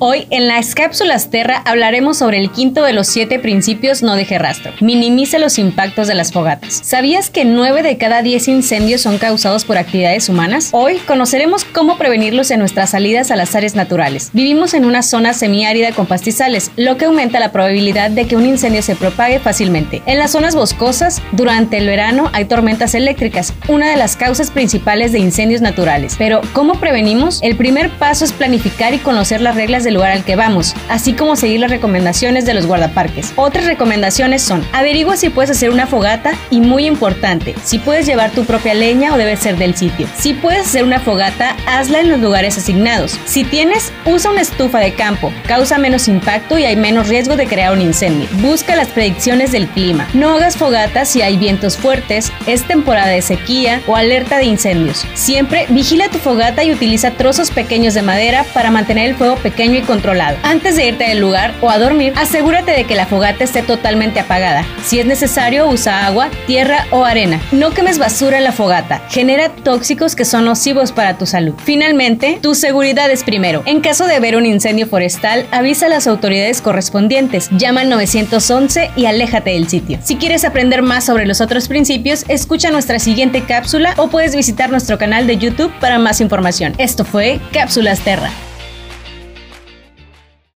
Hoy en las cápsulas Terra hablaremos sobre el quinto de los siete principios no deje rastro. Minimice los impactos de las fogatas. ¿Sabías que 9 de cada 10 incendios son causados por actividades humanas? Hoy conoceremos cómo prevenirlos en nuestras salidas a las áreas naturales. Vivimos en una zona semiárida con pastizales, lo que aumenta la probabilidad de que un incendio se propague fácilmente. En las zonas boscosas, durante el verano hay tormentas eléctricas, una de las causas principales de incendios naturales. Pero, ¿cómo prevenimos? El primer paso es planificar y conocer las reglas del lugar al que vamos, así como seguir las recomendaciones de los guardaparques. Otras recomendaciones son, averigua si puedes hacer una fogata y muy importante, si puedes llevar tu propia leña o debe ser del sitio. Si puedes hacer una fogata, hazla en los lugares asignados. Si tienes, usa una estufa de campo, causa menos impacto y hay menos riesgo de crear un incendio. Busca las predicciones del clima. No hagas fogatas si hay vientos fuertes, es temporada de sequía o alerta de incendios. Siempre vigila tu fogata y utiliza trozos pequeños de madera para mantener el fuego y controlado. Antes de irte del lugar o a dormir, asegúrate de que la fogata esté totalmente apagada. Si es necesario, usa agua, tierra o arena. No quemes basura en la fogata. Genera tóxicos que son nocivos para tu salud. Finalmente, tu seguridad es primero. En caso de ver un incendio forestal, avisa a las autoridades correspondientes. Llama al 911 y aléjate del sitio. Si quieres aprender más sobre los otros principios, escucha nuestra siguiente cápsula o puedes visitar nuestro canal de YouTube para más información. Esto fue Cápsulas Terra.